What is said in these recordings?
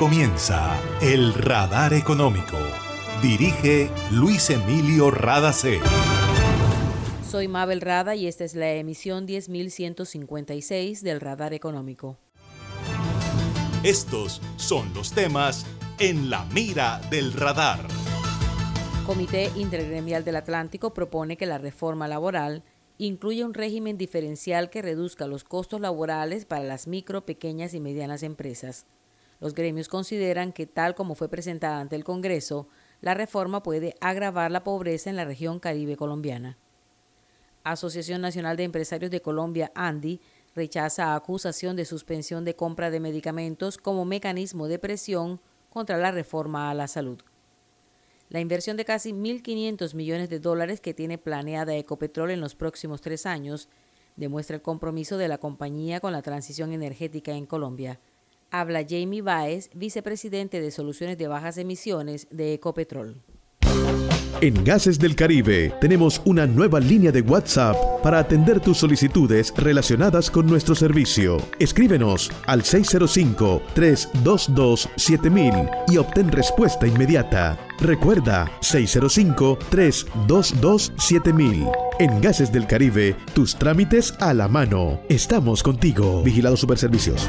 comienza El Radar Económico. Dirige Luis Emilio Radacé. Soy Mabel Rada y esta es la emisión 10156 del Radar Económico. Estos son los temas en la mira del radar. Comité Intergremial del Atlántico propone que la reforma laboral incluya un régimen diferencial que reduzca los costos laborales para las micro, pequeñas y medianas empresas. Los gremios consideran que tal como fue presentada ante el Congreso, la reforma puede agravar la pobreza en la región caribe colombiana. Asociación Nacional de Empresarios de Colombia, ANDI, rechaza acusación de suspensión de compra de medicamentos como mecanismo de presión contra la reforma a la salud. La inversión de casi 1.500 millones de dólares que tiene planeada Ecopetrol en los próximos tres años demuestra el compromiso de la compañía con la transición energética en Colombia. Habla Jamie Baez, vicepresidente de Soluciones de Bajas Emisiones de Ecopetrol. En Gases del Caribe tenemos una nueva línea de WhatsApp para atender tus solicitudes relacionadas con nuestro servicio. Escríbenos al 605-322-7000 y obtén respuesta inmediata. Recuerda 605-322-7000. En Gases del Caribe, tus trámites a la mano. Estamos contigo. Vigilado Superservicios.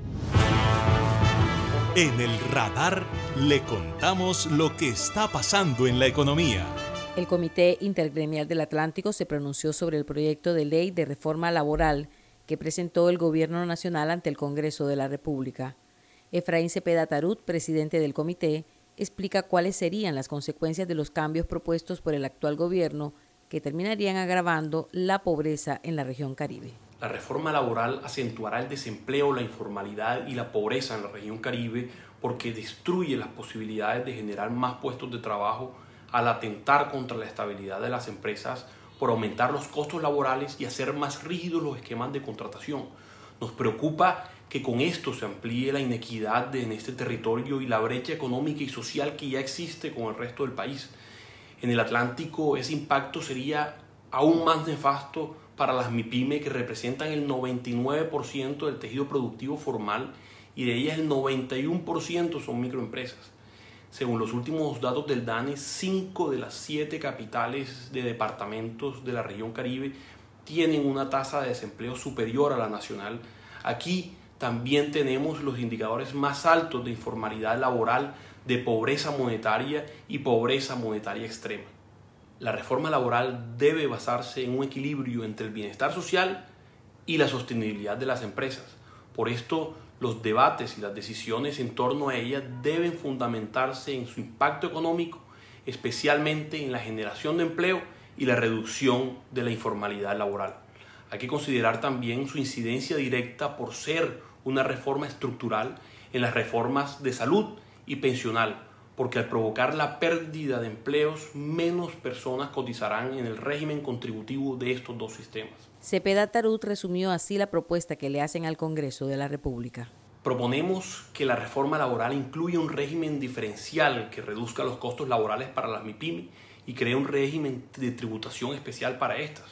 En el radar le contamos lo que está pasando en la economía. El Comité Intergremial del Atlántico se pronunció sobre el proyecto de ley de reforma laboral que presentó el Gobierno Nacional ante el Congreso de la República. Efraín Cepeda Tarut, presidente del comité, explica cuáles serían las consecuencias de los cambios propuestos por el actual gobierno que terminarían agravando la pobreza en la región caribe. La reforma laboral acentuará el desempleo, la informalidad y la pobreza en la región caribe porque destruye las posibilidades de generar más puestos de trabajo al atentar contra la estabilidad de las empresas por aumentar los costos laborales y hacer más rígidos los esquemas de contratación. Nos preocupa que con esto se amplíe la inequidad en este territorio y la brecha económica y social que ya existe con el resto del país. En el Atlántico ese impacto sería aún más nefasto para las MIPYME que representan el 99% del tejido productivo formal y de ellas el 91% son microempresas. Según los últimos datos del DANE, 5 de las 7 capitales de departamentos de la región Caribe tienen una tasa de desempleo superior a la nacional. Aquí también tenemos los indicadores más altos de informalidad laboral, de pobreza monetaria y pobreza monetaria extrema la reforma laboral debe basarse en un equilibrio entre el bienestar social y la sostenibilidad de las empresas. Por esto, los debates y las decisiones en torno a ella deben fundamentarse en su impacto económico, especialmente en la generación de empleo y la reducción de la informalidad laboral. Hay que considerar también su incidencia directa por ser una reforma estructural en las reformas de salud y pensional, porque al provocar la pérdida de empleos, menos personas cotizarán en el régimen contributivo de estos dos sistemas. Cepeda Tarut resumió así la propuesta que le hacen al Congreso de la República. Proponemos que la reforma laboral incluya un régimen diferencial que reduzca los costos laborales para las MIPIMI y cree un régimen de tributación especial para estas,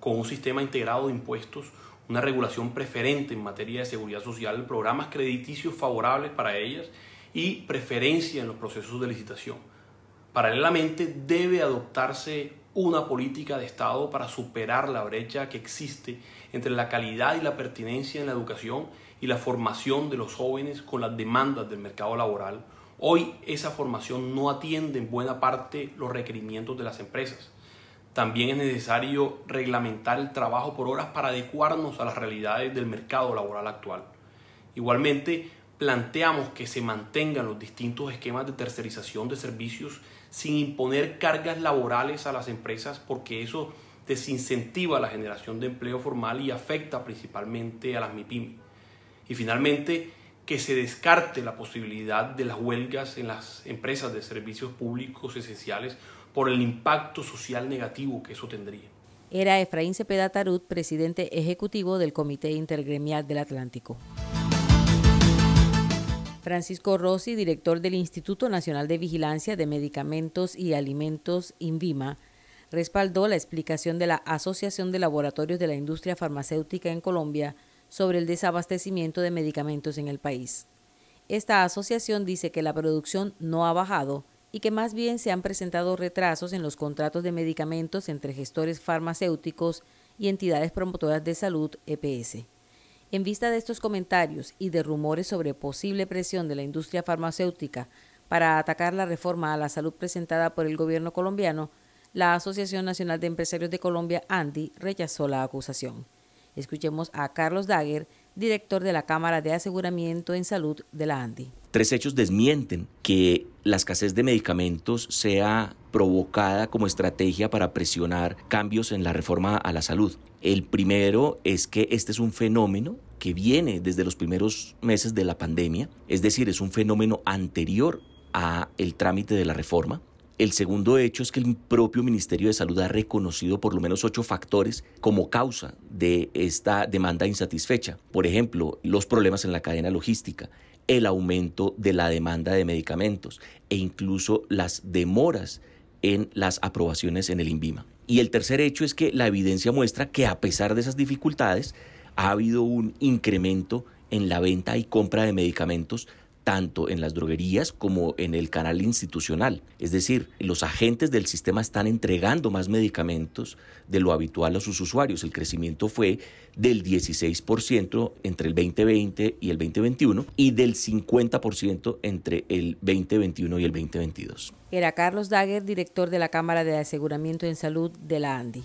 con un sistema integrado de impuestos, una regulación preferente en materia de seguridad social, programas crediticios favorables para ellas y preferencia en los procesos de licitación. Paralelamente debe adoptarse una política de Estado para superar la brecha que existe entre la calidad y la pertinencia en la educación y la formación de los jóvenes con las demandas del mercado laboral. Hoy esa formación no atiende en buena parte los requerimientos de las empresas. También es necesario reglamentar el trabajo por horas para adecuarnos a las realidades del mercado laboral actual. Igualmente, planteamos que se mantengan los distintos esquemas de tercerización de servicios sin imponer cargas laborales a las empresas porque eso desincentiva la generación de empleo formal y afecta principalmente a las MIPIM. Y finalmente, que se descarte la posibilidad de las huelgas en las empresas de servicios públicos esenciales por el impacto social negativo que eso tendría. Era Efraín Cepeda Tarut, presidente ejecutivo del Comité Intergremial del Atlántico. Francisco Rossi, director del Instituto Nacional de Vigilancia de Medicamentos y Alimentos, INVIMA, respaldó la explicación de la Asociación de Laboratorios de la Industria Farmacéutica en Colombia sobre el desabastecimiento de medicamentos en el país. Esta asociación dice que la producción no ha bajado y que más bien se han presentado retrasos en los contratos de medicamentos entre gestores farmacéuticos y entidades promotoras de salud EPS. En vista de estos comentarios y de rumores sobre posible presión de la industria farmacéutica para atacar la reforma a la salud presentada por el gobierno colombiano, la Asociación Nacional de Empresarios de Colombia, ANDI, rechazó la acusación. Escuchemos a Carlos Daguer, director de la Cámara de Aseguramiento en Salud de la ANDI. Tres hechos desmienten que la escasez de medicamentos sea provocada como estrategia para presionar cambios en la reforma a la salud. El primero es que este es un fenómeno que viene desde los primeros meses de la pandemia, es decir, es un fenómeno anterior a el trámite de la reforma. El segundo hecho es que el propio Ministerio de Salud ha reconocido por lo menos ocho factores como causa de esta demanda insatisfecha. Por ejemplo, los problemas en la cadena logística, el aumento de la demanda de medicamentos e incluso las demoras en las aprobaciones en el INVIMA. Y el tercer hecho es que la evidencia muestra que a pesar de esas dificultades, ha habido un incremento en la venta y compra de medicamentos tanto en las droguerías como en el canal institucional. Es decir, los agentes del sistema están entregando más medicamentos de lo habitual a sus usuarios. El crecimiento fue del 16% entre el 2020 y el 2021 y del 50% entre el 2021 y el 2022. Era Carlos Dager, director de la Cámara de Aseguramiento en Salud de la ANDI.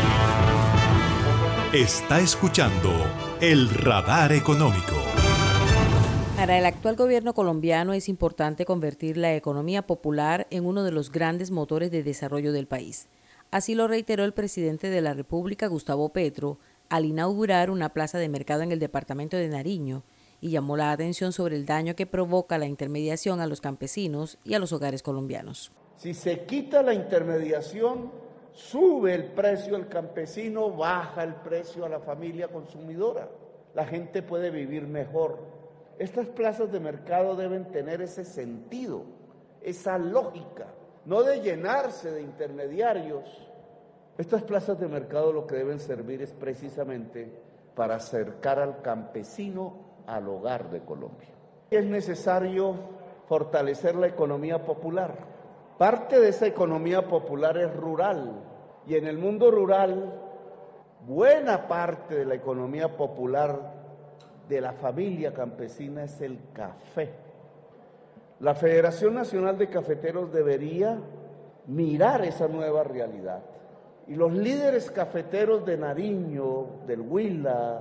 Está escuchando el radar económico. Para el actual gobierno colombiano es importante convertir la economía popular en uno de los grandes motores de desarrollo del país. Así lo reiteró el presidente de la República, Gustavo Petro, al inaugurar una plaza de mercado en el departamento de Nariño y llamó la atención sobre el daño que provoca la intermediación a los campesinos y a los hogares colombianos. Si se quita la intermediación, sube el precio al campesino, baja el precio a la familia consumidora. La gente puede vivir mejor. Estas plazas de mercado deben tener ese sentido, esa lógica, no de llenarse de intermediarios. Estas plazas de mercado lo que deben servir es precisamente para acercar al campesino al hogar de Colombia. Es necesario fortalecer la economía popular Parte de esa economía popular es rural y en el mundo rural buena parte de la economía popular de la familia campesina es el café. La Federación Nacional de Cafeteros debería mirar esa nueva realidad. Y los líderes cafeteros de Nariño, del Huila,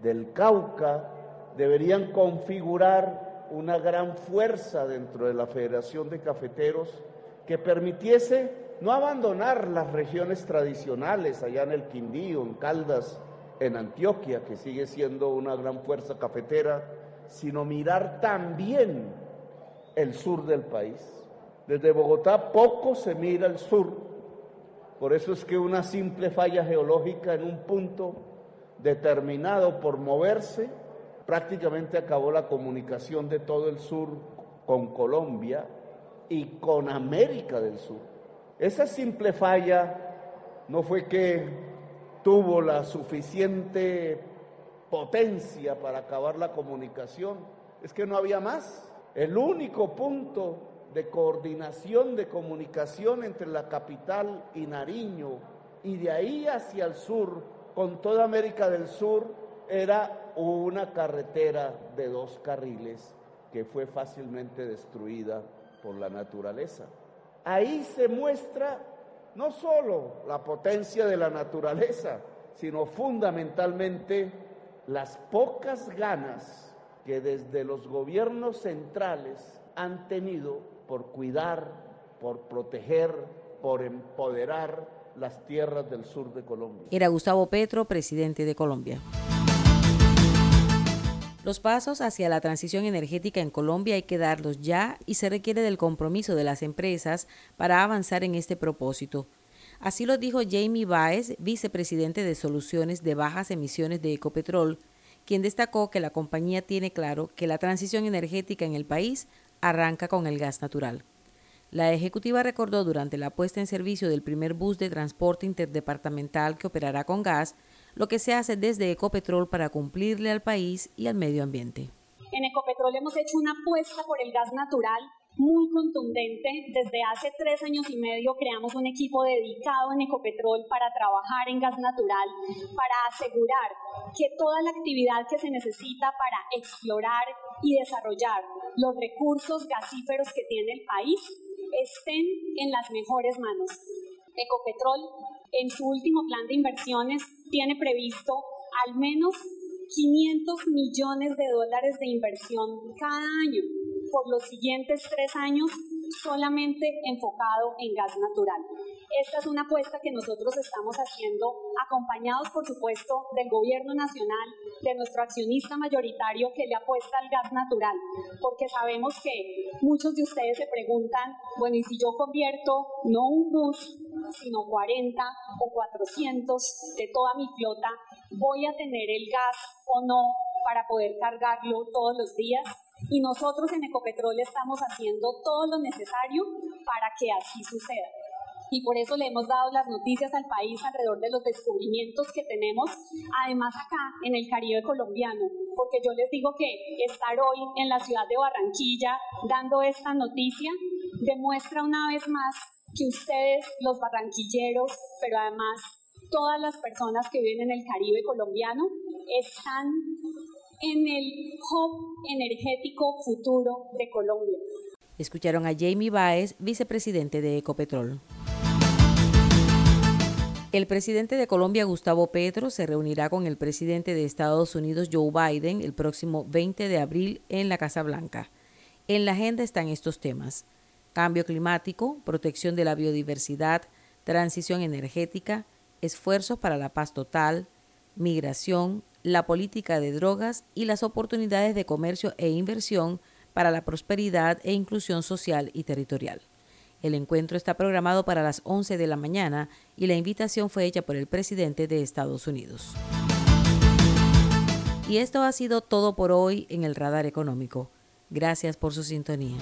del Cauca, deberían configurar una gran fuerza dentro de la Federación de Cafeteros que permitiese no abandonar las regiones tradicionales allá en el Quindío, en Caldas, en Antioquia, que sigue siendo una gran fuerza cafetera, sino mirar también el sur del país. Desde Bogotá poco se mira el sur, por eso es que una simple falla geológica en un punto determinado por moverse prácticamente acabó la comunicación de todo el sur con Colombia y con América del Sur. Esa simple falla no fue que tuvo la suficiente potencia para acabar la comunicación, es que no había más. El único punto de coordinación de comunicación entre la capital y Nariño y de ahí hacia el sur, con toda América del Sur, era una carretera de dos carriles que fue fácilmente destruida por la naturaleza. Ahí se muestra no solo la potencia de la naturaleza, sino fundamentalmente las pocas ganas que desde los gobiernos centrales han tenido por cuidar, por proteger, por empoderar las tierras del sur de Colombia. Era Gustavo Petro, presidente de Colombia. Los pasos hacia la transición energética en Colombia hay que darlos ya y se requiere del compromiso de las empresas para avanzar en este propósito. Así lo dijo Jamie Baez, vicepresidente de Soluciones de Bajas Emisiones de Ecopetrol, quien destacó que la compañía tiene claro que la transición energética en el país arranca con el gas natural. La ejecutiva recordó durante la puesta en servicio del primer bus de transporte interdepartamental que operará con gas lo que se hace desde Ecopetrol para cumplirle al país y al medio ambiente. En Ecopetrol hemos hecho una apuesta por el gas natural muy contundente. Desde hace tres años y medio creamos un equipo dedicado en Ecopetrol para trabajar en gas natural, para asegurar que toda la actividad que se necesita para explorar y desarrollar los recursos gasíferos que tiene el país estén en las mejores manos. Ecopetrol, en su último plan de inversiones, tiene previsto al menos 500 millones de dólares de inversión cada año por los siguientes tres años solamente enfocado en gas natural. Esta es una apuesta que nosotros estamos haciendo acompañados, por supuesto, del gobierno nacional, de nuestro accionista mayoritario que le apuesta al gas natural, porque sabemos que muchos de ustedes se preguntan, bueno, ¿y si yo convierto no un bus, sino 40 o 400 de toda mi flota, voy a tener el gas o no para poder cargarlo todos los días? y nosotros en Ecopetrol estamos haciendo todo lo necesario para que así suceda. Y por eso le hemos dado las noticias al país alrededor de los descubrimientos que tenemos, además acá en el Caribe colombiano, porque yo les digo que estar hoy en la ciudad de Barranquilla dando esta noticia demuestra una vez más que ustedes, los barranquilleros, pero además todas las personas que viven en el Caribe colombiano, están en el hub energético futuro de Colombia. Escucharon a Jamie Baez, vicepresidente de Ecopetrol. El presidente de Colombia, Gustavo Petro, se reunirá con el presidente de Estados Unidos, Joe Biden, el próximo 20 de abril en la Casa Blanca. En la agenda están estos temas. Cambio climático, protección de la biodiversidad, transición energética, esfuerzos para la paz total, migración, la política de drogas y las oportunidades de comercio e inversión para la prosperidad e inclusión social y territorial. El encuentro está programado para las 11 de la mañana y la invitación fue hecha por el presidente de Estados Unidos. Y esto ha sido todo por hoy en el Radar Económico. Gracias por su sintonía.